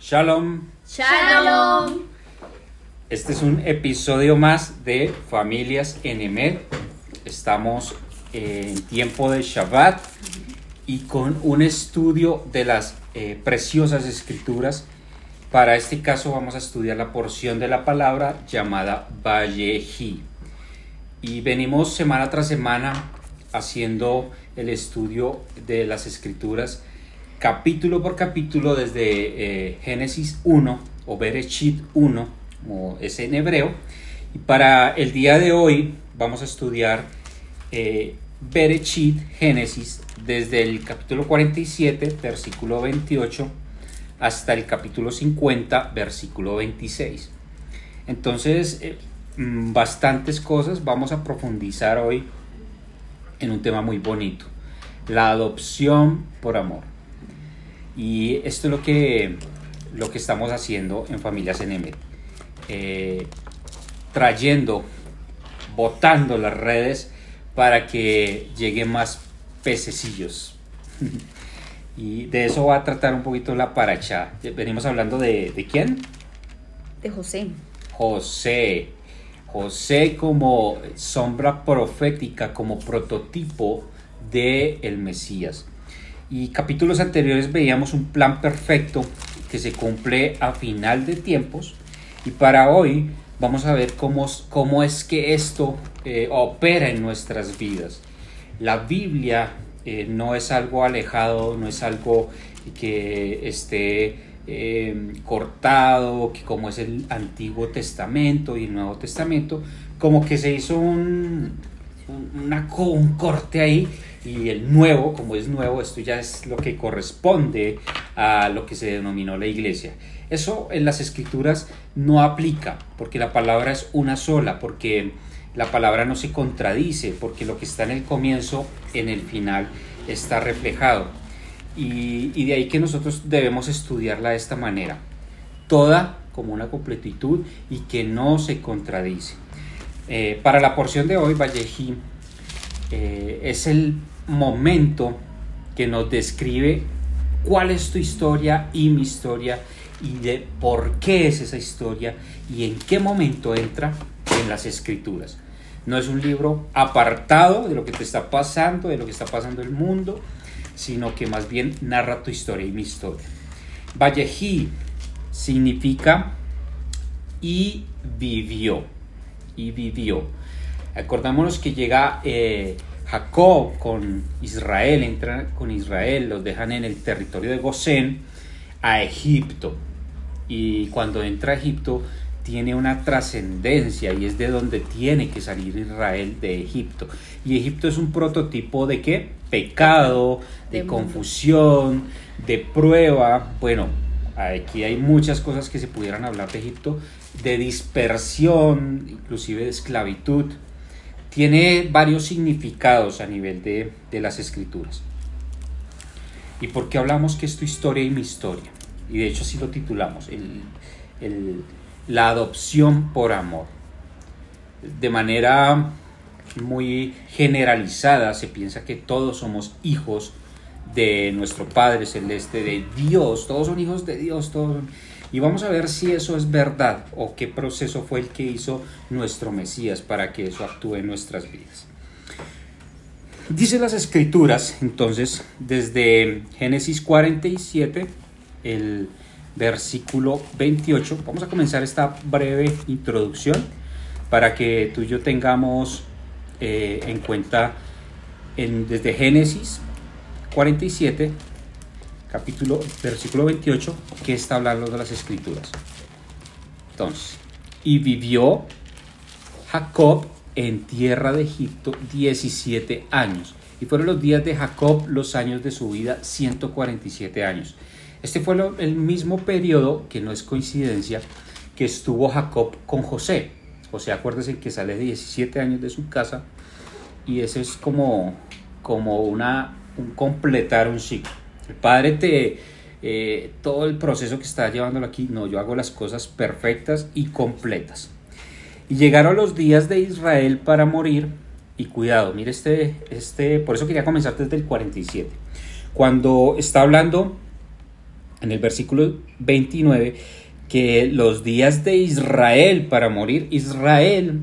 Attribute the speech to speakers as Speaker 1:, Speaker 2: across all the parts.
Speaker 1: Shalom.
Speaker 2: Shalom.
Speaker 1: Este es un episodio más de Familias en Emed. Estamos en tiempo de Shabbat y con un estudio de las eh, preciosas escrituras. Para este caso vamos a estudiar la porción de la palabra llamada Valleji. Y venimos semana tras semana haciendo el estudio de las escrituras capítulo por capítulo desde eh, Génesis 1 o Bereshit 1, como es en hebreo. Y para el día de hoy vamos a estudiar eh, Génesis, desde el capítulo 47, versículo 28, hasta el capítulo 50, versículo 26. Entonces, eh, mm, bastantes cosas vamos a profundizar hoy en un tema muy bonito, la adopción por amor. Y esto es lo que, lo que estamos haciendo en Familias en eh, trayendo, botando las redes para que lleguen más pececillos. y de eso va a tratar un poquito la paracha. Venimos hablando de, de quién?
Speaker 2: De José.
Speaker 1: José. José como sombra profética, como prototipo de el Mesías. Y capítulos anteriores veíamos un plan perfecto que se cumple a final de tiempos. Y para hoy vamos a ver cómo, cómo es que esto eh, opera en nuestras vidas. La Biblia eh, no es algo alejado, no es algo que esté eh, cortado, que como es el Antiguo Testamento y el Nuevo Testamento, como que se hizo un, una, un corte ahí y el nuevo, como es nuevo, esto ya es lo que corresponde a lo que se denominó la iglesia. Eso en las escrituras no aplica, porque la palabra es una sola, porque la palabra no se contradice, porque lo que está en el comienzo, en el final, está reflejado. Y, de ahí que nosotros debemos estudiarla de esta manera, toda como una completitud y que no se contradice. Eh, para la porción de hoy, Vallejí eh, es el momento que nos describe cuál es tu historia y mi historia y de por qué es esa historia y en qué momento entra en las escrituras. No es un libro apartado de lo que te está pasando, de lo que está pasando el mundo, sino que más bien narra tu historia y mi historia. Vallejí significa y vivió, y vivió. Acordémonos que llega eh, Jacob con Israel, entra con Israel, los dejan en el territorio de Gosén a Egipto. Y cuando entra a Egipto tiene una trascendencia y es de donde tiene que salir Israel de Egipto. Y Egipto es un prototipo de qué? Pecado, de, confusión, de prueba. Bueno, aquí hay muchas cosas que se pudieran hablar de Egipto, de dispersión, inclusive de esclavitud tiene varios significados a nivel de, las escrituras. ¿Y por qué hablamos que es tu historia y mi historia? Y de hecho así lo titulamos, la adopción por amor. De manera muy generalizada se piensa que todos somos hijos de nuestro Padre Celeste, de Dios, todos son hijos de Dios, todos y vamos a ver si eso es verdad o qué proceso fue el que hizo nuestro Mesías para que eso actúe en nuestras vidas. Dice las escrituras, entonces, desde Génesis 47, el versículo 28, vamos a comenzar esta breve introducción para que tú y yo tengamos eh, en cuenta en, desde Génesis 47 capítulo, versículo 28, que está hablando de las escrituras. Entonces, y vivió Jacob en tierra de Egipto 17 años. Y fueron los días de Jacob los años de su vida, 147 años. Este fue el mismo periodo, que no es coincidencia, que estuvo Jacob con José. José, acuérdese que sale de 17 años de su casa y eso es como, como una, un completar un ciclo. El Padre te, eh, todo el proceso que está llevándolo aquí, no, yo hago las cosas perfectas y completas. Y llegaron los días de Israel para morir, y cuidado, mire este, este, por eso quería comenzar desde el 47. Cuando está hablando en el versículo 29 que los días de Israel para morir, Israel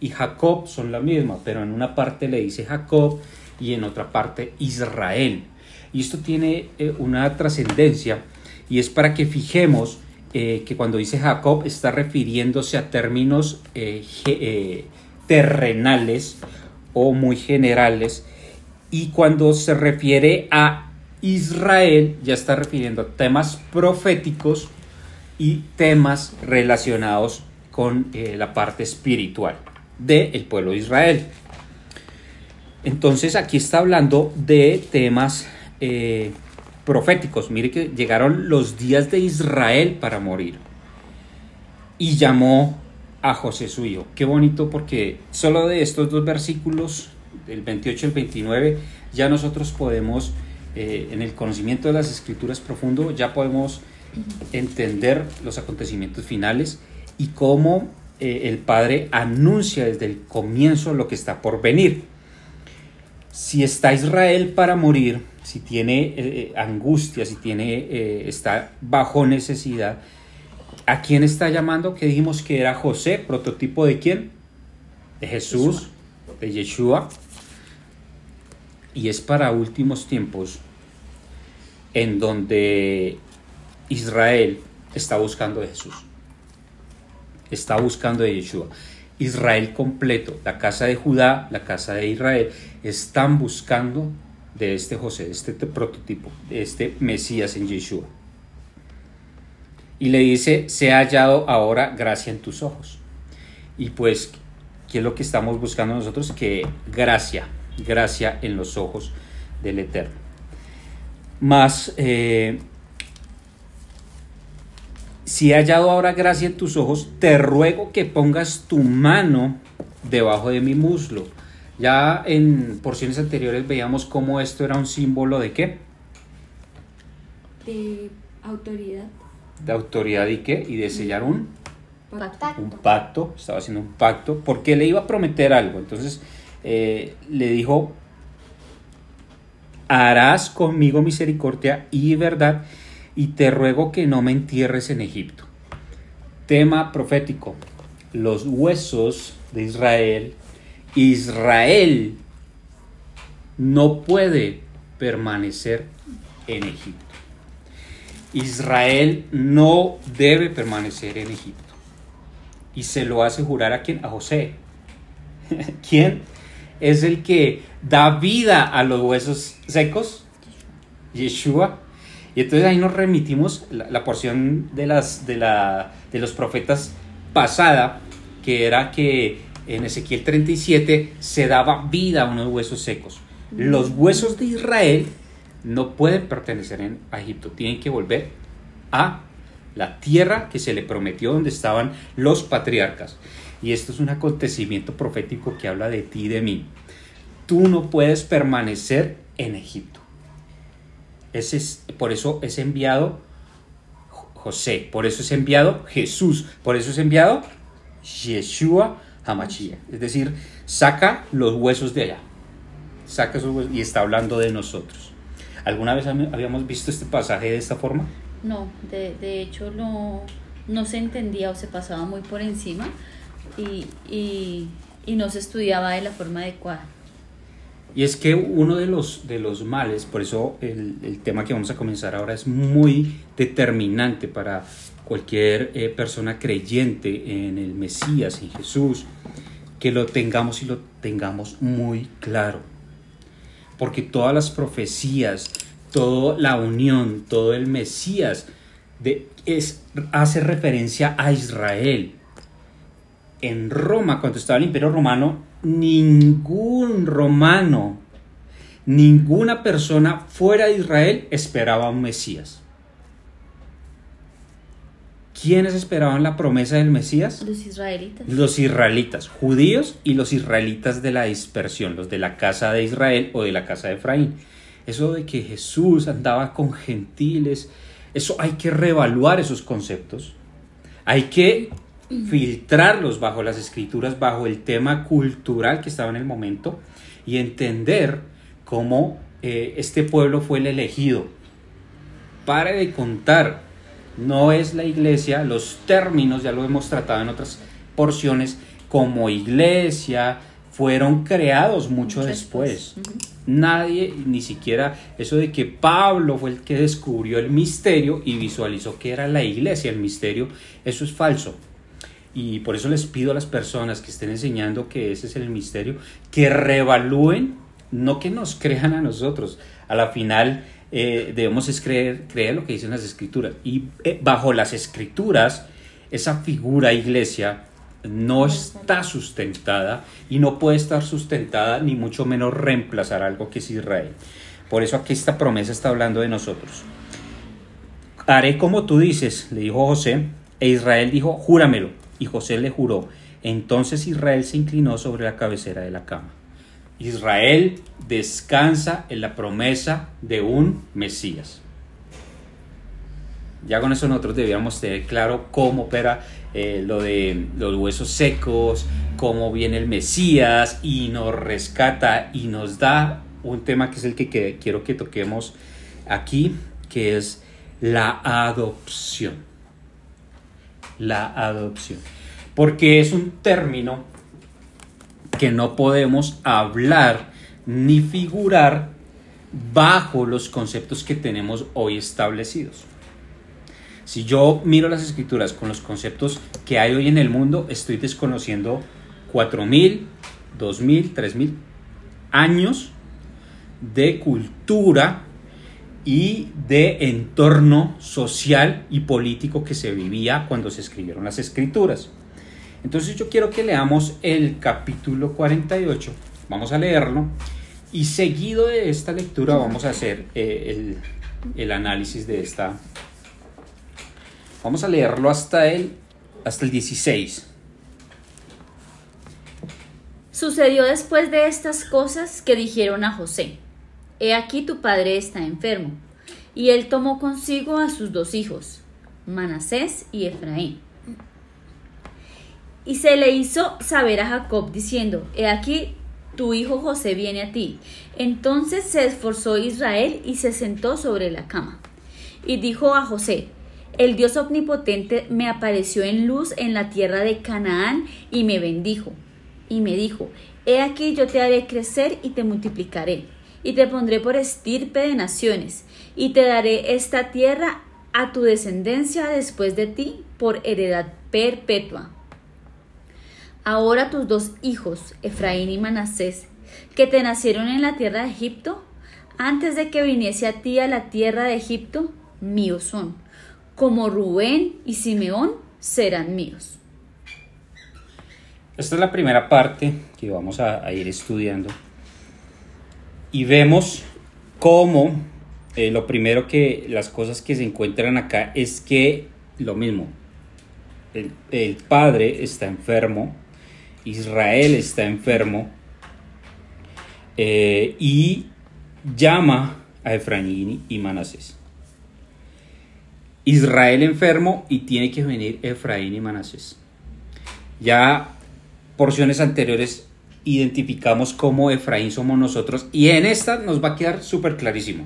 Speaker 1: y Jacob son la misma, pero en una parte le dice Jacob y en otra parte Israel. Y esto tiene eh, una trascendencia y es para que fijemos eh, que cuando dice Jacob está refiriéndose a términos eh, terrenales o muy generales y cuando se refiere a Israel ya está refiriendo a temas proféticos y temas relacionados con la parte espiritual del pueblo de Israel. Entonces aquí está hablando de temas eh, proféticos. Mire que llegaron los días de Israel para morir. Y llamó a José su hijo. Qué bonito porque solo de estos dos versículos, el 28 y el 29, ya nosotros podemos, eh, en el conocimiento de las escrituras profundo, ya podemos entender los acontecimientos finales y cómo eh, el Padre anuncia desde el comienzo lo que está por venir. Si está Israel para morir, si tiene eh, eh, angustia, si tiene, está bajo necesidad, ¿a quién está llamando? Que dijimos que era José, prototipo de quién? De Jesús, de Yeshua. Y es para últimos tiempos en donde Israel está buscando a Jesús está buscando de Yeshua. Israel completo, la casa de Judá, la casa de Israel, están buscando de este José, de este prototipo, de este Mesías en Yeshua. Y le dice, se ha hallado ahora gracia en tus ojos. Y pues, ¿qué es lo que estamos buscando nosotros? Que gracia, gracia en los ojos del Eterno. Más, eh, si he hallado ahora gracia en tus ojos, te ruego que pongas tu mano debajo de mi muslo. Ya en porciones anteriores veíamos cómo esto era un símbolo de qué?
Speaker 2: De autoridad.
Speaker 1: De autoridad y qué? Y de sellar un
Speaker 2: pacto.
Speaker 1: Un pacto, estaba haciendo un pacto, porque le iba a prometer algo. Entonces eh, le dijo, harás conmigo misericordia y verdad y te ruego que no me entierres en Egipto. Tema profético. Los huesos de Israel. Israel no puede permanecer en Egipto. Israel no debe permanecer en Egipto. Y se lo hace jurar a quién? A José. ¿Quién es el que da vida a los huesos secos? Yeshua. Y entonces ahí nos remitimos la, porción de, las, de, la, de los profetas pasada, que era que en Ezequiel 37 se daba vida a unos huesos secos. Los huesos de Israel no pueden pertenecer a Egipto, tienen que volver a la tierra que se le prometió donde estaban los patriarcas. Y esto es un acontecimiento profético que habla de ti y de mí. Tú no puedes permanecer en Egipto es, por eso es enviado José, por eso es enviado Jesús, por eso es enviado Yeshua Hamashia. Es decir, saca los huesos de allá. Saca esos huesos y está hablando de nosotros. ¿Alguna vez habíamos visto este pasaje de esta forma?
Speaker 2: No, de, de hecho no, no se entendía o se pasaba muy por encima y, y, y no se estudiaba de la forma adecuada.
Speaker 1: Y es que uno de los, de los males, por eso el, tema que vamos a comenzar ahora es muy determinante para cualquier eh, persona creyente en el Mesías, en Jesús, que lo tengamos y lo tengamos muy claro. Porque todas las profecías, toda la unión, todo el Mesías de, es, hace referencia a Israel. En Roma, cuando estaba el Imperio Romano, ningún romano, ninguna persona fuera de Israel esperaba un Mesías. ¿Quiénes esperaban la promesa del Mesías?
Speaker 2: Los israelitas.
Speaker 1: Los israelitas, judíos y los israelitas de la dispersión, los de la casa de Israel o de la casa de Efraín. Eso de que Jesús andaba con gentiles, eso hay que reevaluar esos conceptos. Hay que filtrarlos bajo las escrituras, bajo el tema cultural que estaba en el momento y entender cómo eh, este pueblo fue el elegido. pare de contar. No es la iglesia, los términos, ya lo hemos tratado en otras porciones, como iglesia, fueron creados mucho, después. Nadie, ni siquiera eso de que Pablo fue el que descubrió el misterio y visualizó que era la iglesia el misterio, eso es falso. Y por eso les pido a las personas que estén enseñando que ese es el misterio, que reevalúen, no que nos crean a nosotros. A la final eh, debemos es creer, creer lo que dicen las escrituras. Y eh, bajo las escrituras, esa figura iglesia no está sustentada y no puede estar sustentada ni mucho menos reemplazar algo que es Israel. Por eso aquí esta promesa está hablando de nosotros. Haré como tú dices, le dijo José, e Israel dijo, júramelo. Y José le juró. Entonces Israel se inclinó sobre la cabecera de la cama. Israel descansa en la promesa de un Mesías. Ya con eso nosotros debíamos tener claro cómo opera eh, lo de los huesos secos, cómo viene el Mesías y nos rescata y nos da un tema que es el que, quiero que toquemos aquí, que es la adopción. La adopción. Porque es un término que no podemos hablar ni figurar bajo los conceptos que tenemos hoy establecidos. Si yo miro las escrituras con los conceptos que hay hoy en el mundo, estoy desconociendo 4.000, 2.000, 3.000 años de cultura y de entorno social y político que se vivía cuando se escribieron las escrituras. Entonces yo quiero que leamos el capítulo 48, vamos a leerlo y seguido de esta lectura vamos a hacer eh, el, el análisis de esta Vamos a leerlo hasta el, hasta el 16.
Speaker 2: Sucedió después de estas cosas que dijeron a José, He aquí tu padre está enfermo. Y él tomó consigo a sus dos hijos, Manasés y Efraín. Y se le hizo saber a Jacob diciendo, He aquí tu hijo José viene a ti. Entonces se esforzó Israel y se sentó sobre la cama. Y dijo a José, el Dios omnipotente me apareció en luz en la tierra de Canaán y me bendijo. Y me dijo, He aquí yo te haré crecer y te multiplicaré, y te pondré por estirpe de naciones, y te daré esta tierra a tu descendencia después de ti por heredad perpetua. Ahora tus dos hijos, Efraín y Manasés, que te nacieron en la tierra de Egipto, antes de que viniese a ti a la tierra de Egipto, míos son como Rubén y Simeón serán míos.
Speaker 1: Esta es la primera parte que vamos a, ir estudiando. Y vemos cómo eh, lo primero que las cosas que se encuentran acá es que lo mismo, el, padre está enfermo, Israel está enfermo eh, y llama a Efraín y Manasés. Israel enfermo y tiene que venir Efraín y Manasés. Ya porciones anteriores identificamos cómo Efraín somos nosotros y en esta nos va a quedar súper clarísimo.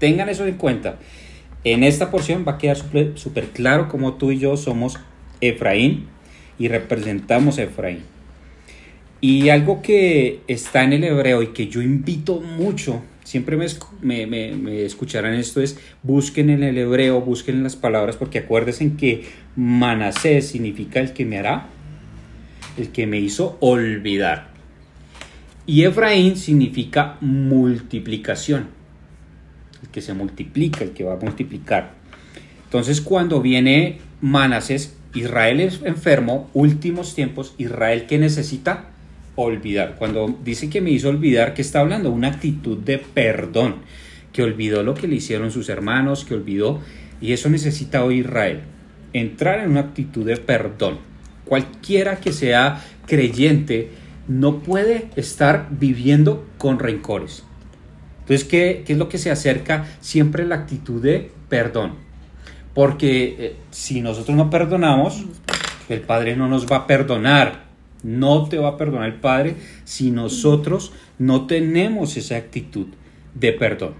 Speaker 1: Tengan eso en cuenta. En esta porción va a quedar súper claro cómo tú y yo somos Efraín y representamos Efraín. Y algo que está en el hebreo y que yo invito mucho siempre me, me, escucharán esto es busquen en el hebreo, busquen en las palabras, porque acuérdense que Manasés significa el que me hará, el que me hizo olvidar. Y Efraín significa multiplicación, el que se multiplica, el que va a multiplicar. Entonces cuando viene Manasés, Israel es enfermo, últimos tiempos, Israel que necesita olvidar. Cuando dice que me hizo olvidar, ¿qué está hablando? Una actitud de perdón, que olvidó lo que le hicieron sus hermanos, que olvidó, y eso necesita hoy Israel, entrar en una actitud de perdón. Cualquiera que sea creyente no puede estar viviendo con rencores. Entonces, ¿qué, qué es lo que se acerca? Siempre la actitud de perdón. Porque eh, si nosotros no perdonamos, el Padre no nos va a perdonar. No te va a perdonar el Padre si nosotros no tenemos esa actitud de perdón.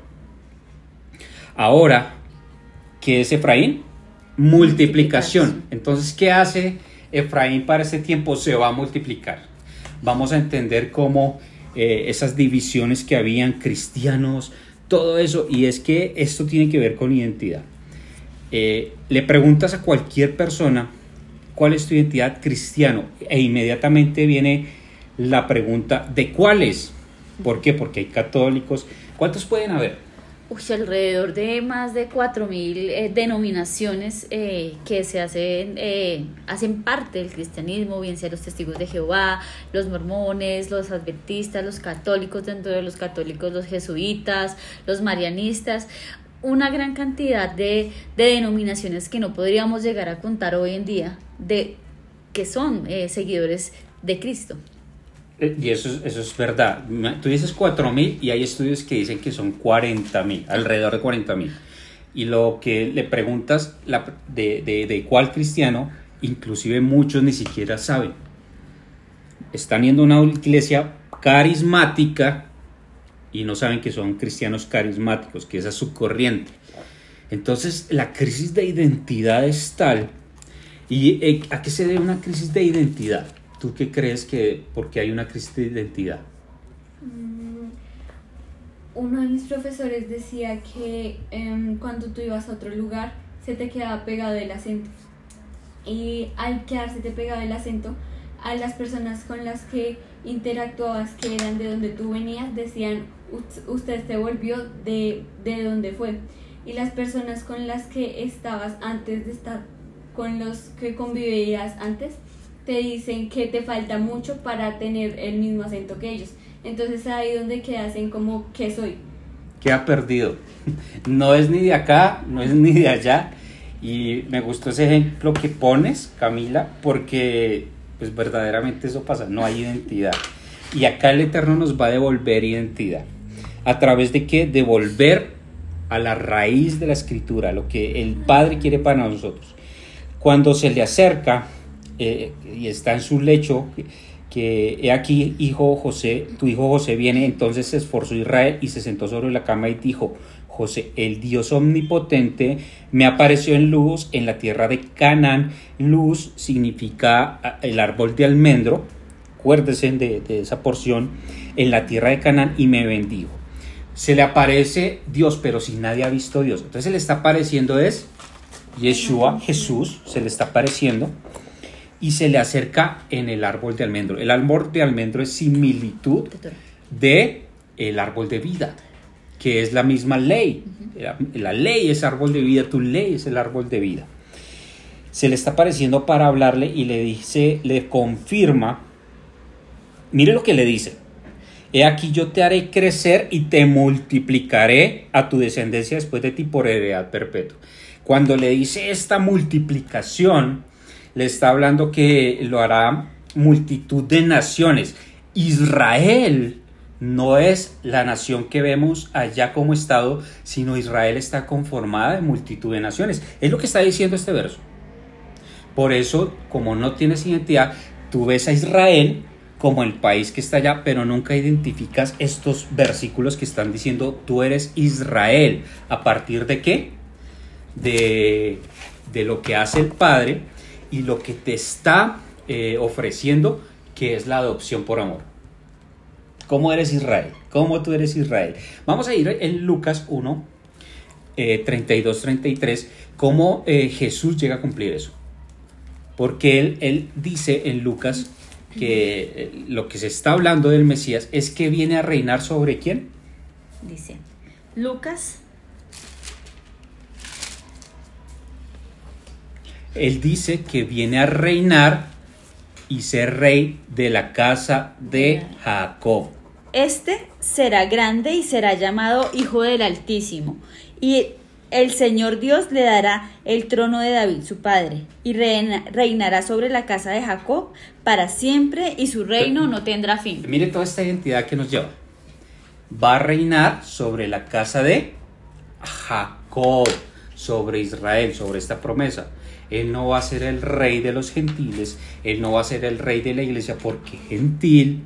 Speaker 1: Ahora, ¿Qué es Efraín? Multiplicación. Entonces, ¿qué hace Efraín para este tiempo? Se va a multiplicar. Vamos a entender cómo eh, esas divisiones que habían cristianos, todo eso, y es que esto tiene que ver con identidad. Eh, le preguntas a cualquier persona cuál es tu identidad cristiano e inmediatamente viene la pregunta de cuáles. ¿Por qué? Porque hay católicos. ¿Cuántos pueden haber?
Speaker 2: Uy, alrededor de más de 4.000 eh, denominaciones eh, que se hacen, eh, hacen parte del cristianismo, bien sea los testigos de Jehová, los mormones, los adventistas, los católicos, dentro de los católicos los jesuitas, los marianistas, una gran cantidad de, de denominaciones que no podríamos llegar a contar hoy en día, de que son seguidores de Cristo.
Speaker 1: Eh, y eso es, eso es verdad. Tú dices 4.000 y hay estudios que dicen que son 40.000, alrededor de 40.000. Y lo que le preguntas de, de, de, cuál cristiano, inclusive muchos ni siquiera saben. Están yendo a una iglesia carismática y no saben que son cristianos carismáticos, que esa es su corriente. Entonces la crisis de identidad es tal. ¿Y eh, a qué se debe una crisis de identidad? ¿Tú qué crees que porque hay una crisis de identidad?
Speaker 3: Mm, uno de mis profesores decía que em, cuando tú ibas a otro lugar se te quedaba pegado el acento. Y al quedarse te pegado el acento, a las personas con las que interactuabas que eran de donde tú venías decían usted se volvió de, de donde fue. Y las personas con las que estabas antes de estar con los que convivías antes te dicen que te falta mucho para tener el mismo acento que ellos. Entonces ahí donde hacen como que soy.
Speaker 1: Que ha perdido. No es ni de acá, no es ni de allá. Y me gustó ese ejemplo que pones, Camila, porque pues verdaderamente eso pasa, no hay identidad. Y acá el Eterno nos va a devolver identidad. ¿A través de qué? Devolver a la raíz de la escritura, lo que el Padre quiere para nosotros. Cuando se le acerca eh, y está en su lecho, que he aquí, hijo José, tu hijo José viene, entonces se esforzó Israel y se sentó sobre la cama y dijo, José, el Dios omnipotente, me apareció en luz en la tierra de Canaán. Luz significa ah, el árbol de almendro, acuérdese de, de esa porción, en la tierra de Canaán y me bendijo. Se le aparece Dios, pero si nadie ha visto Dios. Entonces se le está apareciendo es Yeshua, Jesús, se le está apareciendo y se le acerca en el árbol de almendro. El árbol de almendro es similitud de el árbol de vida, que es la misma ley. La, ley es árbol de vida, tu ley es el árbol de vida. Se le está apareciendo para hablarle y le dice, le confirma, mire lo que le dice. He aquí yo te haré crecer y te multiplicaré a tu descendencia después de ti por heredad perpetua. Cuando le dice esta multiplicación, le está hablando que lo hará multitud de naciones. Israel no es la nación que vemos allá como Estado, sino Israel está conformada de multitud de naciones. Es lo que está diciendo este verso. Por eso, como no tienes identidad, tú ves a Israel como el país que está allá, pero nunca identificas estos versículos que están diciendo tú eres Israel. ¿A partir de qué? De, de lo que hace el Padre y lo que te está eh, ofreciendo, que es la adopción por amor. ¿Cómo eres Israel? ¿Cómo tú eres Israel? Vamos a ir en Lucas 1, 32, 33, cómo eh, Jesús llega a cumplir eso. Porque él, él dice en Lucas que eh, lo que se está hablando del Mesías es que viene a reinar sobre quién.
Speaker 2: Dice Lucas
Speaker 1: Él dice que viene a reinar y ser rey de la casa de Jacob.
Speaker 2: Este será grande y será llamado Hijo del Altísimo. Y el Señor Dios le dará el trono de David, su padre, y reinará sobre la casa de Jacob para siempre, y su reino no tendrá fin.
Speaker 1: Mire toda esta identidad que nos lleva. Va a reinar sobre la casa de Jacob, sobre Israel, sobre esta promesa. Él no va a ser el rey de los gentiles, Él no va a ser el rey de la iglesia, porque gentil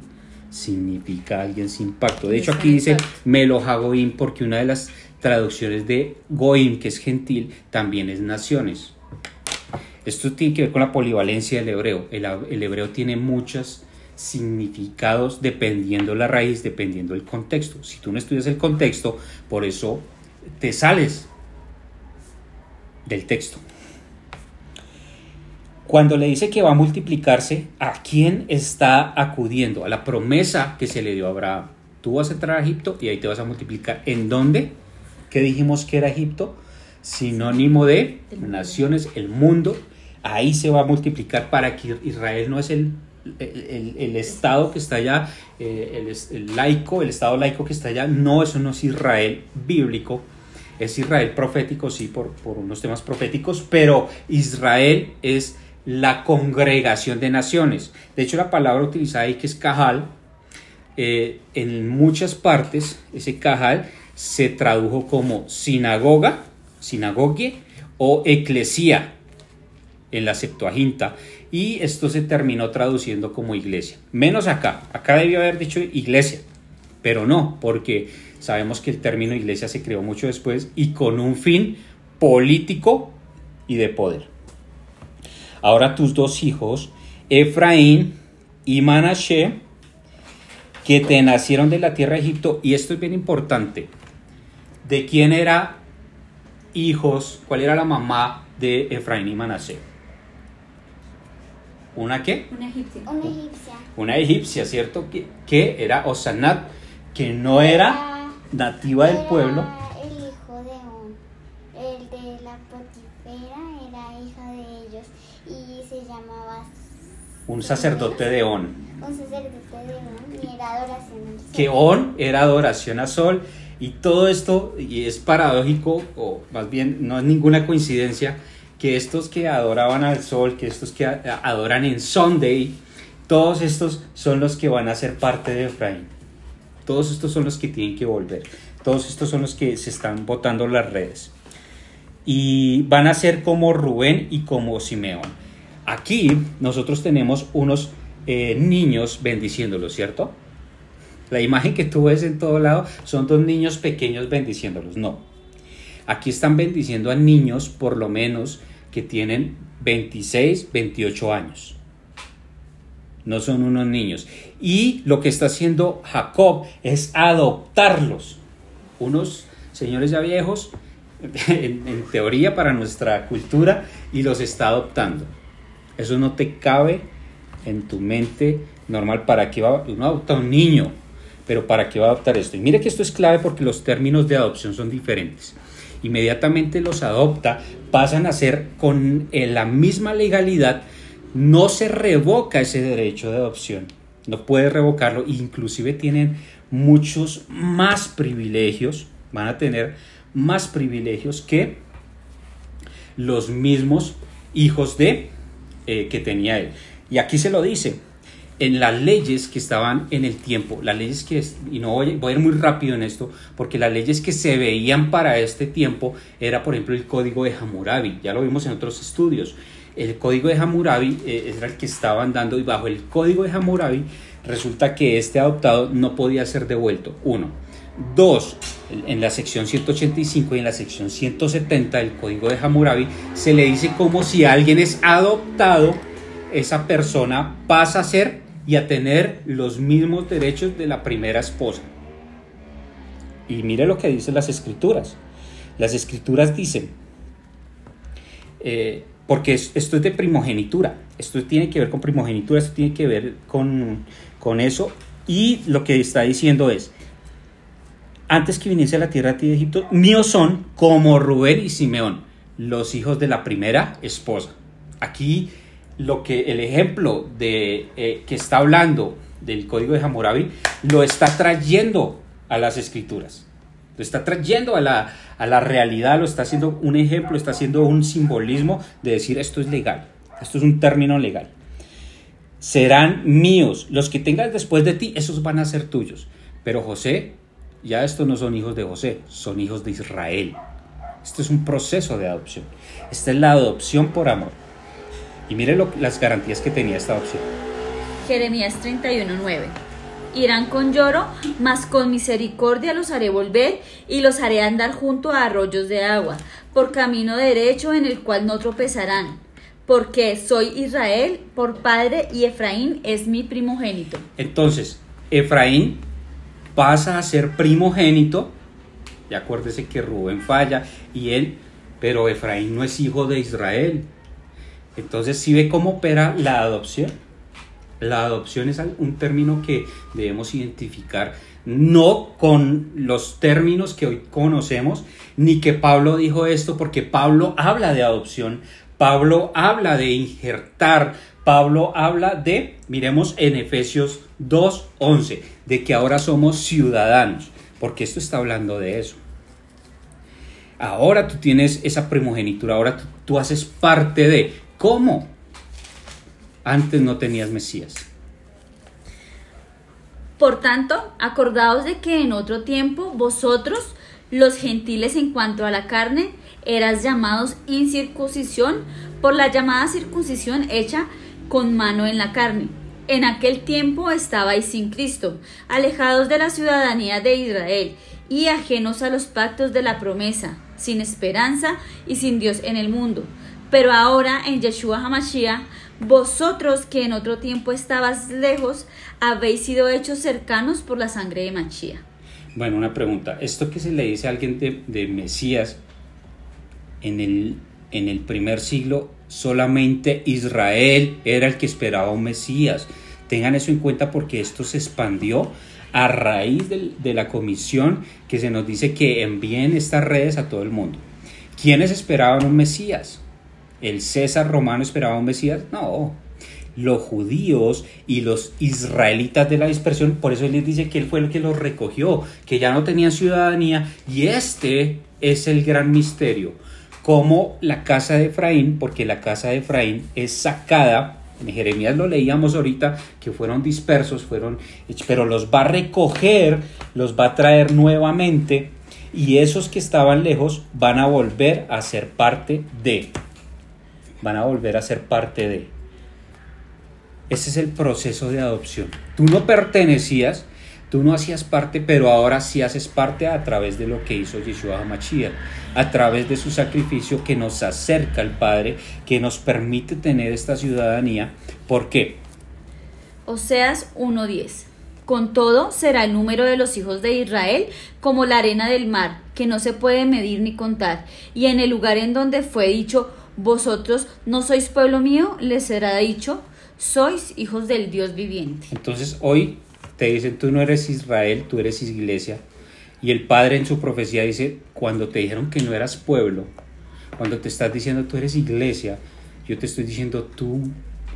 Speaker 1: significa alguien sin pacto. De hecho, aquí dice Melo Hagoim, porque una de las traducciones de Goim, que es gentil, también es naciones. Esto tiene que ver con la polivalencia del hebreo. El, el hebreo tiene muchos significados dependiendo la raíz, dependiendo el contexto. Si tú no estudias el contexto, por eso te sales del texto. Cuando le dice que va a multiplicarse, ¿a quién está acudiendo? A la promesa que se le dio a Abraham. Tú vas a entrar a Egipto y ahí te vas a multiplicar. ¿En dónde? ¿Qué dijimos que era Egipto? Sinónimo de naciones, el mundo. Ahí se va a multiplicar para que Israel no es el, el, Estado que está allá, eh, el, laico, el Estado laico que está allá. No, eso no es Israel bíblico. Es Israel profético, sí, por, por unos temas proféticos, pero Israel es la congregación de naciones. De hecho, la palabra utilizada ahí que es cajal, eh, en muchas partes ese cajal se tradujo como sinagoga, sinagogue o eclesía en la Septuaginta y esto se terminó traduciendo como iglesia. Menos acá, acá debió haber dicho iglesia, pero no, porque sabemos que el término iglesia se creó mucho después y con un fin político y de poder. Ahora tus dos hijos, Efraín y Manashe, que te nacieron de la tierra de Egipto, y esto es bien importante, ¿de quién era hijos, cuál era la mamá de Efraín y Manashe? ¿Una qué?
Speaker 3: Una egipcia.
Speaker 4: Una egipcia.
Speaker 1: Una egipcia, ¿cierto? Que, era Osanat, que no era nativa del pueblo un sacerdote de On.
Speaker 4: Un sacerdote de On y era adoración al sol.
Speaker 1: Que On era adoración a sol. Y todo esto, y es paradójico, o más bien no es ninguna coincidencia, que estos que adoraban al sol, que estos que adoran en Sunday, todos estos son los que van a ser parte de Efraín. Todos estos son los que tienen que volver. Todos estos son los que se están botando las redes. Y van a ser como Rubén y como Simeón. Aquí nosotros tenemos unos eh, niños bendiciéndolos, ¿cierto? La imagen que tú ves en todo lado son dos niños pequeños bendiciéndolos. No. Aquí están bendiciendo a niños por lo menos que tienen 26, 28 años. No son unos niños. Y lo que está haciendo Jacob es adoptarlos. Unos señores ya viejos, en, en teoría para nuestra cultura, y los está adoptando. Eso no te cabe en tu mente normal. ¿Para qué va uno adopta un niño? Pero ¿para qué va a adoptar esto? Y mire que esto es clave porque los términos de adopción son diferentes. Inmediatamente los adopta, pasan a ser con la misma legalidad, no se revoca ese derecho de adopción. No puede revocarlo, inclusive tienen muchos más privilegios, van a tener más privilegios que los mismos hijos de eh, que tenía él. Y aquí se lo dice, en las leyes que estaban en el tiempo, las leyes que, y no voy, a ir muy rápido en esto, porque las leyes que se veían para este tiempo era, por ejemplo, el código de Hammurabi, ya lo vimos en otros estudios. El código de Hammurabi eh, era el que estaban dando y bajo el código de Hammurabi resulta que este adoptado no podía ser devuelto. Uno. Dos, en la sección 185 y en la sección 170 del Código de Hammurabi se le dice como si alguien es adoptado, esa persona pasa a ser y a tener los mismos derechos de la primera esposa. Y mire lo que dicen las escrituras. Las escrituras dicen, eh, porque esto es de primogenitura, esto tiene que ver con primogenitura, esto tiene que ver con, con eso, y lo que está diciendo es, antes que viniese a la tierra de Egipto, míos son como Rubén y Simeón, los hijos de la primera esposa. Aquí lo que el ejemplo de eh, que está hablando del código de Hammurabi lo está trayendo a las escrituras. Lo está trayendo a la, a la realidad, lo está haciendo un ejemplo, está haciendo un simbolismo de decir esto es legal, esto es un término legal. Serán míos, los que tengas después de ti, esos van a ser tuyos. Pero José ya estos no son hijos de José, son hijos de Israel. Esto es un proceso de adopción. Esta es la adopción por amor. Y mire las garantías que tenía esta adopción.
Speaker 2: Jeremías 31:9. Irán con lloro, mas con misericordia los haré volver y los haré andar junto a arroyos de agua, por camino derecho en el cual no tropezarán. Porque soy Israel por padre y Efraín es mi primogénito.
Speaker 1: Entonces, Efraín pasa a ser primogénito. Y acuérdese que Rubén falla y él, pero Efraín no es hijo de Israel. Entonces, si ve cómo opera la adopción. La adopción es un término que debemos identificar no con los términos que hoy conocemos, ni que Pablo dijo esto, porque Pablo habla de adopción, Pablo habla de injertar, Pablo habla de, miremos en Efesios 2.11, de que ahora somos ciudadanos, porque esto está hablando de eso. Ahora tú tienes esa primogenitura, ahora tú, haces parte de, ¿cómo? Antes no tenías Mesías.
Speaker 2: Por tanto, acordaos de que en otro tiempo vosotros, los gentiles en cuanto a la carne, eras llamados incircuncisión por la llamada circuncisión hecha con mano en la carne. En aquel tiempo estabais sin Cristo, alejados de la ciudadanía de Israel y ajenos a los pactos de la promesa, sin esperanza y sin Dios en el mundo. Pero ahora en Yeshua HaMashiach vosotros que en otro tiempo estabas lejos, habéis sido hechos cercanos por la sangre de Machía.
Speaker 1: Bueno, una pregunta. Esto que se le dice a alguien de, Mesías en el, en el primer siglo, solamente Israel era el que esperaba un Mesías. Tengan eso en cuenta porque esto se expandió a raíz de, la comisión que se nos dice que envíen estas redes a todo el mundo. ¿Quiénes esperaban un Mesías? ¿El César romano esperaba un Mesías? No. Los judíos y los israelitas de la dispersión, por eso él les dice que él fue el que los recogió, que ya no tenían ciudadanía, y este es el gran misterio. Como la casa de Efraín, porque la casa de Efraín es sacada, en Jeremías lo leíamos ahorita, que fueron dispersos, fueron, pero los va a recoger, los va a traer nuevamente, y esos que estaban lejos van a volver a ser parte de van a volver a ser parte de. Ese es el proceso de adopción. Tú no pertenecías, tú no hacías parte, pero ahora sí haces parte a través de lo que hizo Yeshua HaMashiach, a través de su sacrificio que nos acerca al Padre, que nos permite tener esta ciudadanía. ¿Por qué?
Speaker 2: Oseas 1.10 con todo, será el número de los hijos de Israel como la arena del mar, que no se puede medir ni contar. Y en el lugar en donde fue dicho, vosotros no sois pueblo mío, les será dicho, sois hijos del Dios viviente.
Speaker 1: Entonces hoy te dicen, tú no eres Israel, tú eres iglesia. Y el Padre en su profecía dice, cuando te dijeron que no eras pueblo, cuando te estás diciendo tú eres iglesia, yo te estoy diciendo tú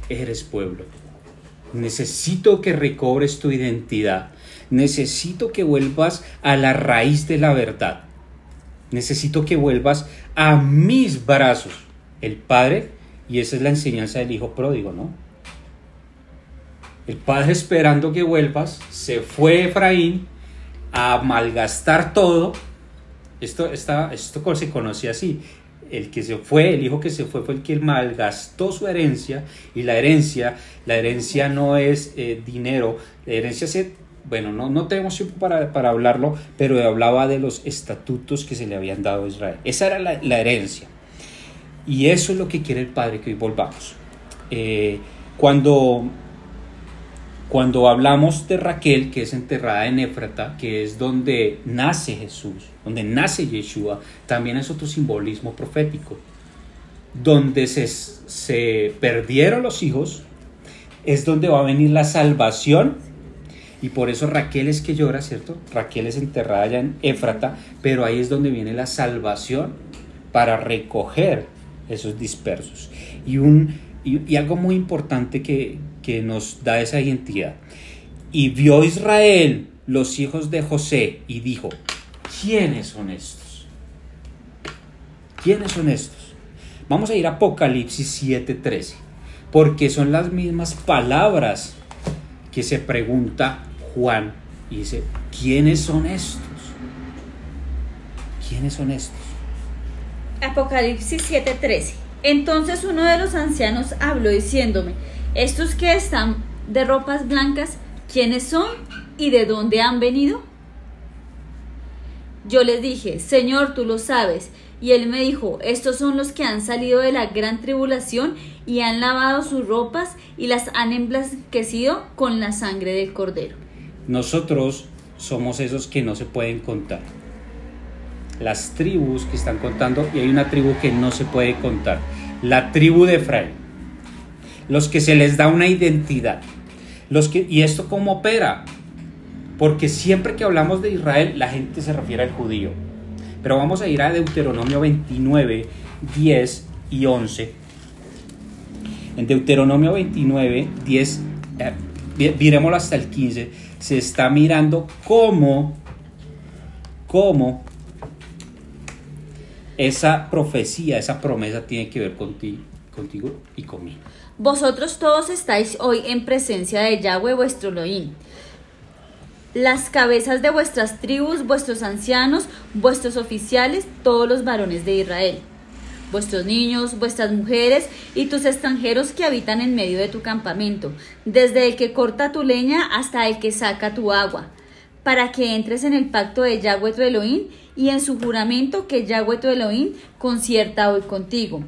Speaker 1: eres pueblo. Necesito que recobres tu identidad. Necesito que vuelvas a la raíz de la verdad. Necesito que vuelvas a mis brazos el padre, y esa es la enseñanza del hijo pródigo, ¿no? El padre esperando que vuelvas, se fue Efraín a malgastar todo. Esto, está, esto se conoce así. El que se fue, el hijo que se fue fue el que malgastó su herencia y la herencia, la herencia no es eh, dinero, la herencia se, bueno, no, no tenemos tiempo para, para, hablarlo, pero hablaba de los estatutos que se le habían dado a Israel. Esa era la, la herencia. Y eso es lo que quiere el Padre, que hoy volvamos. Eh, cuando, cuando hablamos de Raquel, que es enterrada en Éfrata, que es donde nace Jesús, donde nace Yeshua, también es otro simbolismo profético. Donde se, se perdieron los hijos, es donde va a venir la salvación. Y por eso Raquel es que llora, ¿cierto? Raquel es enterrada allá en Éfrata, pero ahí es donde viene la salvación para recoger esos dispersos. Y, un, y, algo muy importante que, que nos da esa identidad. Y vio Israel los hijos de José y dijo, ¿quiénes son estos? ¿Quiénes son estos? Vamos a ir a Apocalipsis 7:13, porque son las mismas palabras que se pregunta Juan y dice, ¿quiénes son estos? ¿Quiénes son estos?
Speaker 2: Apocalipsis 7:13. Entonces uno de los ancianos habló diciéndome, estos que están de ropas blancas, ¿quiénes son y de dónde han venido? Yo les dije, Señor, tú lo sabes. Y él me dijo, estos son los que han salido de la gran tribulación y han lavado sus ropas y las han emblanquecido con la sangre del cordero.
Speaker 1: Nosotros somos esos que no se pueden contar. Las tribus que están contando y hay una tribu que no se puede contar. La tribu de Efraín. Los que se les da una identidad. Los que, ¿Y esto cómo opera? Porque siempre que hablamos de Israel, la gente se refiere al judío. Pero vamos a ir a Deuteronomio 29, 10 y 11. En Deuteronomio 29, 10, eh, hasta el 15, se está mirando cómo, cómo esa profecía, esa promesa tiene que ver contigo, contigo y conmigo.
Speaker 2: Vosotros todos estáis hoy en presencia de Yahweh vuestro Elohim. Las cabezas de vuestras tribus, vuestros ancianos, vuestros oficiales, todos los varones de Israel, vuestros niños, vuestras mujeres y tus extranjeros que habitan en medio de tu campamento, desde el que corta tu leña hasta el que saca tu agua, para que entres en el pacto de Yahweh tu Elohim y en su juramento que Yahweh tu Elohim concierta hoy contigo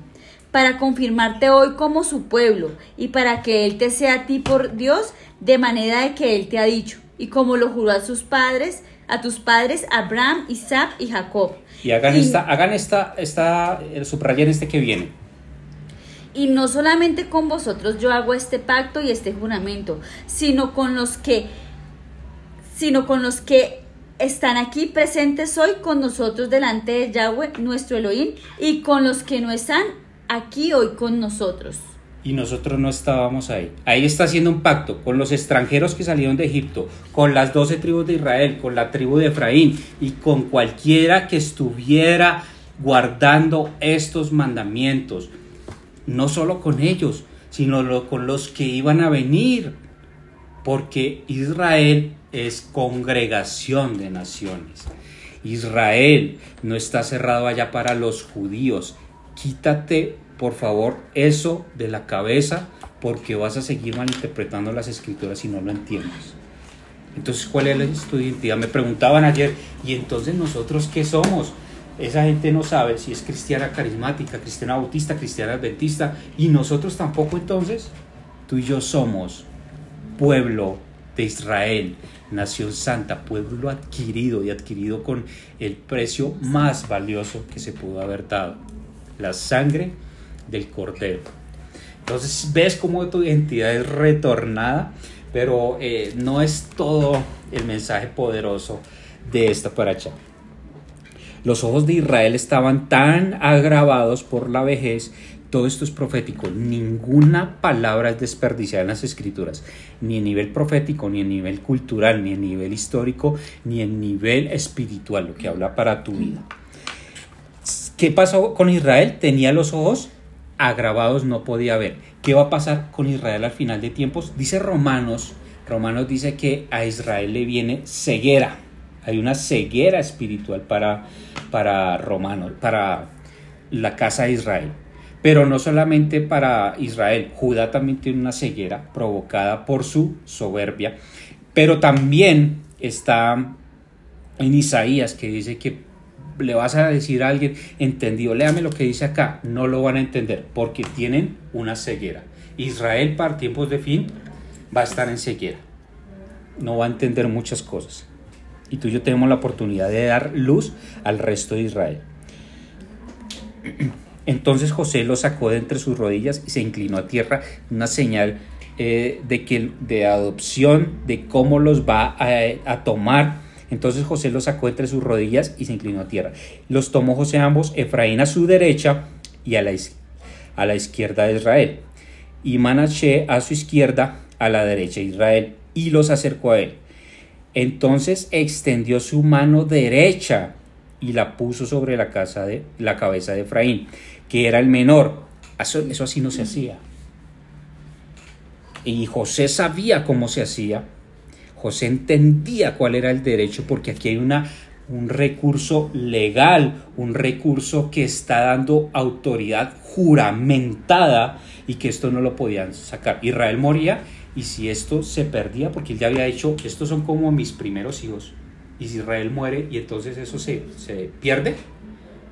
Speaker 2: para confirmarte hoy como su pueblo y para que Él te sea a ti por Dios de manera de que Él te ha dicho y como lo juró a sus padres, a tus padres Abraham, Isaac y Jacob.
Speaker 1: Y hagan esta, hagan esta, esta, eh, subrayen este que viene.
Speaker 2: Y no solamente con vosotros yo hago este pacto y este juramento, sino con los que, sino con los que están aquí presentes hoy con nosotros delante de Yahweh, nuestro Elohim, y con los que no están aquí hoy con nosotros
Speaker 1: y nosotros no estábamos ahí. Ahí está haciendo un pacto con los extranjeros que salieron de Egipto, con las doce tribus de Israel, con la tribu de Efraín y con cualquiera que estuviera guardando estos mandamientos. No solo con ellos, sino con los que iban a venir. Porque Israel es congregación de naciones. Israel no está cerrado allá para los judíos. Quítate por favor, eso de la cabeza, porque vas a seguir malinterpretando las escrituras si no lo entiendes. Entonces, ¿cuál es tu identidad? Me preguntaban ayer, ¿y entonces nosotros qué somos? Esa gente no sabe si es cristiana carismática, cristiana bautista, cristiana adventista, y nosotros tampoco entonces. Tú y yo somos pueblo de Israel, nación santa, pueblo adquirido y adquirido con el precio más valioso que se pudo haber dado, la sangre del Cordero. Entonces ves cómo tu identidad es retornada, pero eh, no es todo el mensaje poderoso de esta paracha. Los ojos de Israel estaban tan agravados por la vejez, todo esto es profético, ninguna palabra es desperdiciada en las escrituras, ni en nivel profético, ni en nivel cultural, ni en nivel histórico, ni en nivel espiritual, lo que habla para tu vida. ¿Qué pasó con Israel? Tenía los ojos agravados no podía haber. ¿Qué va a pasar con Israel al final de tiempos? Dice Romanos, Romanos dice que a Israel le viene ceguera. Hay una ceguera espiritual para, para Romanos, para la casa de Israel. Pero no solamente para Israel, Judá también tiene una ceguera provocada por su soberbia. Pero también está en Isaías que dice que le vas a decir a alguien, entendió, léame lo que dice acá, no lo van a entender porque tienen una ceguera. Israel para tiempos de fin va a estar en ceguera, no va a entender muchas cosas. Y tú y yo tenemos la oportunidad de dar luz al resto de Israel. Entonces José lo sacó de entre sus rodillas y se inclinó a tierra, una señal eh, de, que, de adopción, de cómo los va a, a tomar entonces José los sacó entre sus rodillas y se inclinó a tierra. Los tomó José ambos, Efraín a su derecha y a la, a la izquierda de Israel, y Manaché a su izquierda, a la derecha de Israel, y los acercó a él. Entonces extendió su mano derecha y la puso sobre la, casa de, la cabeza de Efraín, que era el menor. Eso, eso así no se hacía. Y José sabía cómo se hacía José entendía cuál era el derecho porque aquí hay una un recurso legal, un recurso que está dando autoridad juramentada y que esto no lo podían sacar. Israel moría y si esto se perdía, porque él ya había dicho, estos son como mis primeros hijos, y si Israel muere y entonces eso se, se pierde,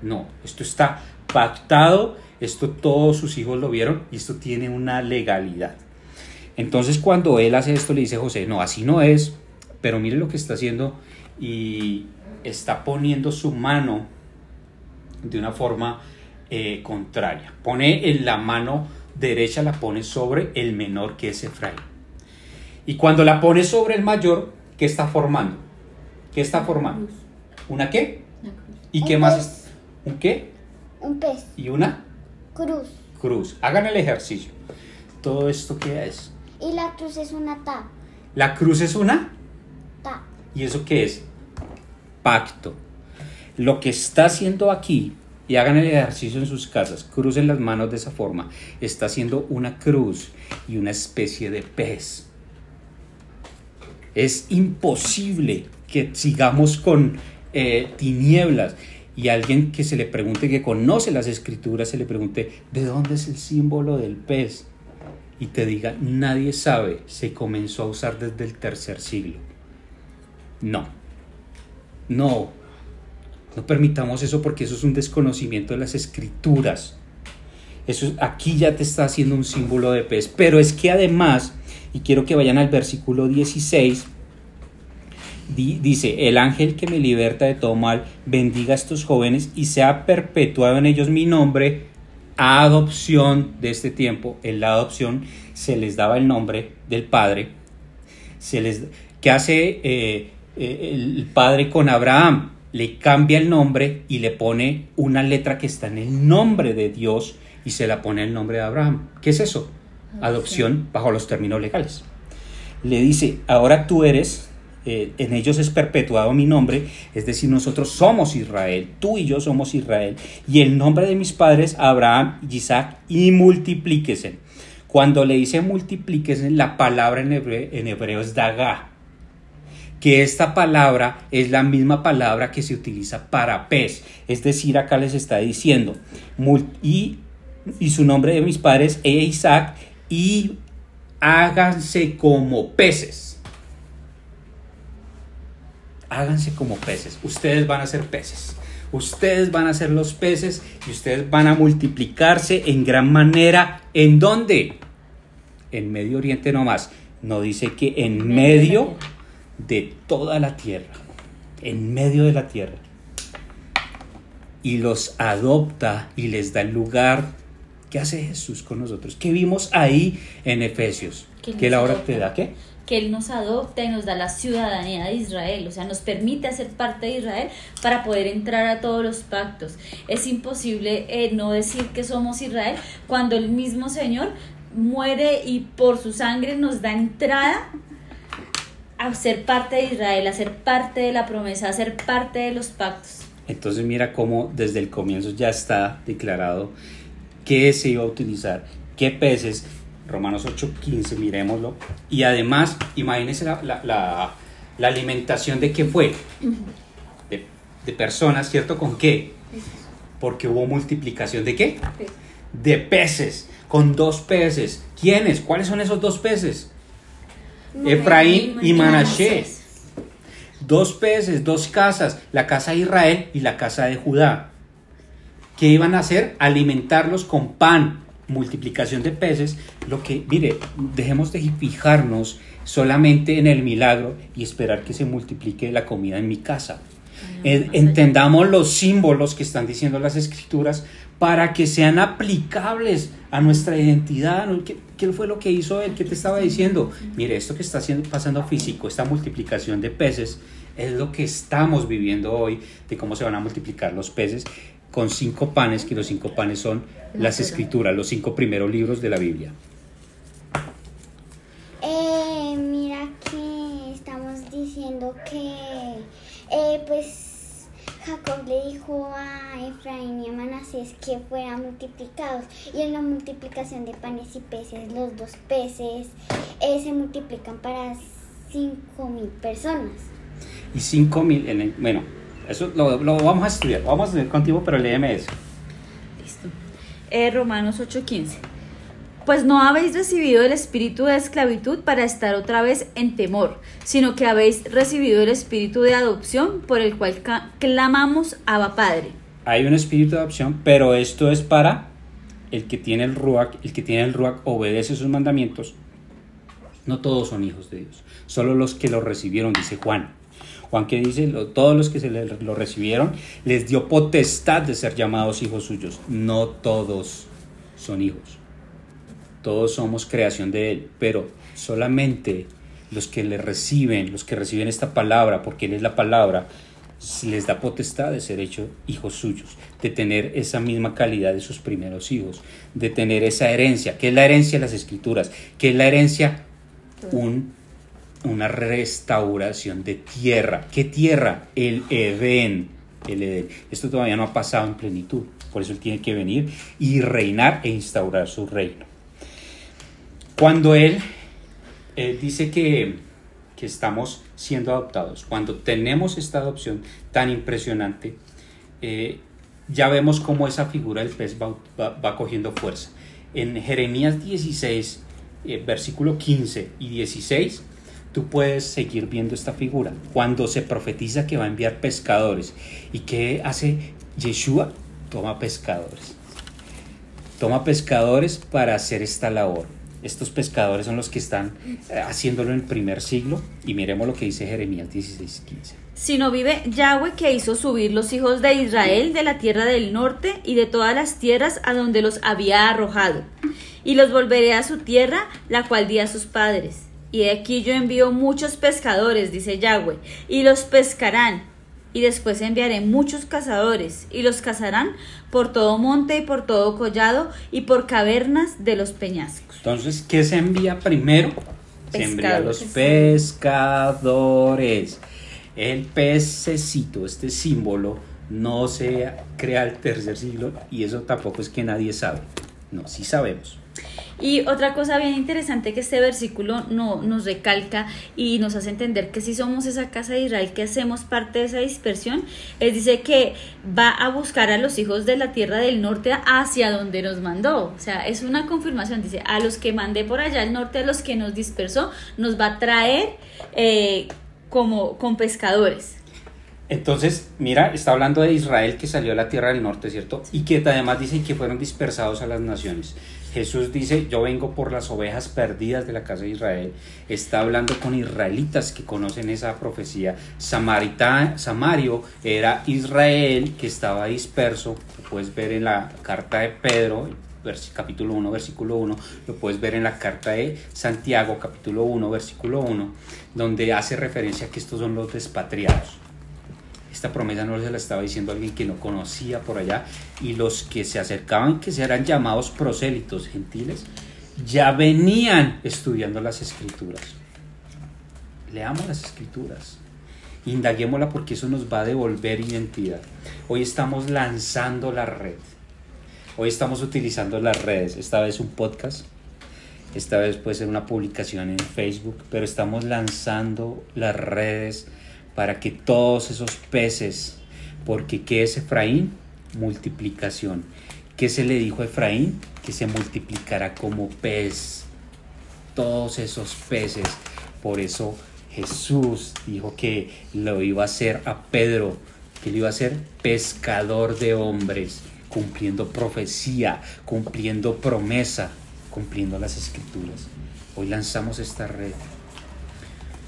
Speaker 1: no, esto está pactado, esto todos sus hijos lo vieron y esto tiene una legalidad. Entonces cuando él hace esto le dice José, no, así no es, pero mire lo que está haciendo y está poniendo su mano de una forma eh, contraria. Pone en la mano derecha, la pone sobre el menor que es Efraín. Y cuando la pone sobre el mayor, ¿qué está formando? ¿Qué está formando? ¿Una qué? ¿Y qué más? ¿Un qué?
Speaker 4: Un pez.
Speaker 1: ¿Y una?
Speaker 4: Cruz.
Speaker 1: Cruz. Hagan el ejercicio. ¿Todo esto qué es?
Speaker 4: Y la cruz es una ta.
Speaker 1: ¿La cruz es una?
Speaker 4: Ta.
Speaker 1: ¿Y eso qué es? Pacto. Lo que está haciendo aquí, y hagan el ejercicio en sus casas, crucen las manos de esa forma, está haciendo una cruz y una especie de pez. Es imposible que sigamos con eh, tinieblas y alguien que se le pregunte, que conoce las escrituras, se le pregunte, ¿de dónde es el símbolo del pez? Y te diga, nadie sabe, se comenzó a usar desde el tercer siglo. No, no, no permitamos eso porque eso es un desconocimiento de las escrituras. Eso aquí ya te está haciendo un símbolo de pez, pero es que además, y quiero que vayan al versículo 16, dice, el ángel que me liberta de todo mal, bendiga a estos jóvenes y sea perpetuado en ellos mi nombre, adopción de este tiempo. En la adopción se les daba el nombre del Padre, se les, que hace eh, eh, el Padre con Abraham, le cambia el nombre y le pone una letra que está en el nombre de Dios y se la pone el nombre de Abraham. ¿Qué es eso? Adopción bajo los términos legales. Le dice, ahora tú eres eh, en ellos es perpetuado mi nombre, es decir, nosotros somos Israel, tú y yo somos Israel, y el nombre de mis padres, Abraham, Isaac, y multiplíquese. Cuando le dice multiplíquese, la palabra en hebreo, es daga, que esta palabra es la misma palabra que se utiliza para pez, es decir, acá les está diciendo, y, y su nombre de mis padres es Isaac, y háganse como peces háganse como peces. Ustedes van a ser peces. Ustedes van a ser los peces y ustedes van a multiplicarse en gran manera. ¿En dónde? En Medio Oriente nomás. No dice que en medio de toda la tierra. En medio de la tierra. Y los adopta y les da el lugar. ¿Qué hace Jesús con nosotros? ¿Qué vimos ahí en Efesios? ¿Qué la hora te da qué?
Speaker 2: Que Él nos adopta y nos da la ciudadanía de Israel, o sea, nos permite hacer parte de Israel para poder entrar a todos los pactos. Es imposible eh, no decir que somos Israel cuando el mismo Señor muere y por su sangre nos da entrada a ser parte de Israel, a ser parte de la promesa, a ser parte de los pactos.
Speaker 1: Entonces mira cómo desde el comienzo ya está declarado qué se iba a utilizar, qué peces, Romanos 8:15, miremoslo. Y además, imagínense la, alimentación de qué fue. De, personas, ¿cierto? ¿Con qué? Porque hubo multiplicación de qué? De peces, con dos peces. ¿Quiénes? ¿Cuáles son esos dos peces? Efraín y Manasés. Dos peces, dos casas, la casa de Israel y la casa de Judá. ¿Qué iban a hacer? Alimentarlos con pan, multiplicación de peces, lo que, mire, dejemos de fijarnos solamente en el milagro y esperar que se multiplique la comida en mi casa. Entendamos los símbolos que están diciendo las escrituras para que sean aplicables a nuestra identidad. ¿Qué, ¿Qué, fue lo que hizo él? ¿Qué te estaba diciendo? Mire, esto que está haciendo, pasando físico, esta multiplicación de peces, es lo que estamos viviendo hoy, de cómo se van a multiplicar los peces con cinco panes, que los cinco panes son las escrituras, los cinco primeros libros de la Biblia.
Speaker 4: Eh, mira que estamos diciendo que eh, pues Jacob le dijo a Efraín y a Manasés que fueran multiplicados y en la multiplicación de panes y peces, los dos peces eh, se multiplican para cinco mil personas.
Speaker 1: Y cinco mil, bueno, Eso lo, lo vamos a estudiar. Vamos a estudiar contigo, pero léeme eso.
Speaker 2: Listo. Eh, Romanos 8:15. Pues no habéis recibido el espíritu de esclavitud para estar otra vez en temor, sino que habéis recibido el espíritu de adopción por el cual clamamos Abba Padre.
Speaker 1: Hay un espíritu de adopción, pero esto es para el que tiene el Ruach, el que tiene el Ruach obedece sus mandamientos. No todos son hijos de Dios, solo los que lo recibieron, dice Juan. Juan que dice, todos los que se lo recibieron les dio potestad de ser llamados hijos suyos. No todos son hijos. Todos somos creación de Él, pero solamente los que le reciben, los que reciben esta palabra, porque Él es la palabra, les da potestad de ser hechos hijos suyos, de tener esa misma calidad de sus primeros hijos, de tener esa herencia. ¿Qué es la herencia de las escrituras? ¿Qué es la herencia? Un, una restauración de tierra. ¿Qué tierra? El Edén. El Edén. Esto todavía no ha pasado en plenitud. Por eso Él tiene que venir y reinar e instaurar su reino. Cuando Él eh, dice que, que estamos siendo adoptados, cuando tenemos esta adopción tan impresionante, eh, ya vemos cómo esa figura del pez va, va- va cogiendo fuerza. En Jeremías 16, eh, versículo 15 y 16, tú puedes seguir viendo esta figura. Cuando se profetiza que va a enviar pescadores. ¿Y qué hace Yeshua? Toma pescadores toma pescadores para hacer esta labor. Estos pescadores son los que están eh, haciéndolo en el primer siglo y miremos lo que dice Jeremías 16, 15.
Speaker 2: Sino vive Yahweh que hizo subir los hijos de Israel de la tierra del norte y de todas las tierras a donde los había arrojado. Y los volveré a su tierra, la cual di a sus padres. Y de aquí yo envío muchos pescadores, dice Yahweh, y los pescarán. Y después enviaré muchos cazadores, y los cazarán por todo monte y por todo collado y por cavernas de los peñascos.
Speaker 1: Entonces, ¿qué se envía primero? Se envía a los pescadores. El pececito, este símbolo, no se crea al tercer siglo y eso tampoco es que nadie sabe. No, sí sabemos.
Speaker 2: Y otra cosa bien interesante que este versículo no, nos recalca y nos hace entender que si somos esa casa de Israel, que hacemos parte de esa dispersión, es dice que va a buscar a los hijos de la tierra del norte hacia donde nos mandó. O sea, es una confirmación, dice, a los que mandé por allá al norte, a los que nos dispersó, nos va a traer eh, como con pescadores.
Speaker 1: Entonces, mira, está hablando de Israel que salió a la tierra del norte, ¿cierto? Y que además dice que fueron dispersados a las naciones. Jesús dice, yo vengo por las ovejas perdidas de la casa de Israel. Está hablando con israelitas que conocen esa profecía. Samarita, Samario era Israel que estaba disperso. Lo puedes ver en la carta de Pedro, capítulo 1, versículo 1. Lo puedes ver en la carta de Santiago, capítulo 1, versículo 1, donde hace referencia a que estos son los despatriados. Esta promesa no se la estaba diciendo alguien que no conocía por allá y los que se acercaban, que serán llamados prosélitos gentiles, ya venían estudiando las escrituras. Leamos las escrituras, indaguémosla porque eso nos va a devolver identidad. Hoy estamos lanzando la red, hoy estamos utilizando las redes, esta vez un podcast, esta vez puede ser una publicación en Facebook, pero estamos lanzando las redes para que todos esos peces, porque ¿qué es Efraín? Multiplicación. ¿Qué se le dijo a Efraín? Que se multiplicará como pez. Todos esos peces. Por eso Jesús dijo que lo iba a hacer a Pedro, que lo iba a hacer pescador de hombres, cumpliendo profecía, cumpliendo promesa, cumpliendo las escrituras. Hoy lanzamos esta red.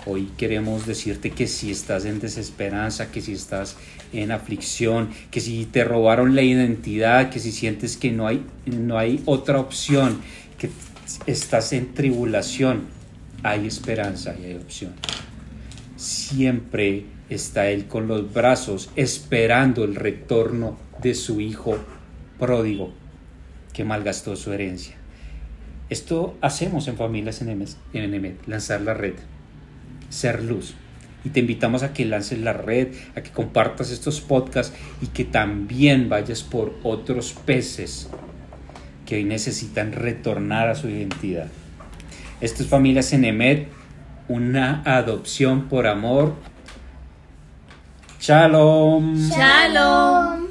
Speaker 1: Hoy queremos decirte que si estás en desesperanza, que si estás en aflicción, que si te robaron la identidad, que si sientes que no hay, no hay otra opción, que estás en tribulación, hay esperanza y hay opción. Siempre está Él con los brazos esperando el retorno de su hijo pródigo que malgastó su herencia. Esto hacemos en Familias en Emet, lanzar la red ser luz. Y te invitamos a que lances la red, a que compartas estos podcasts y que también vayas por otros peces que hoy necesitan retornar a su identidad. Esto es Familias en Emet, una adopción por amor. Shalom.
Speaker 2: Shalom.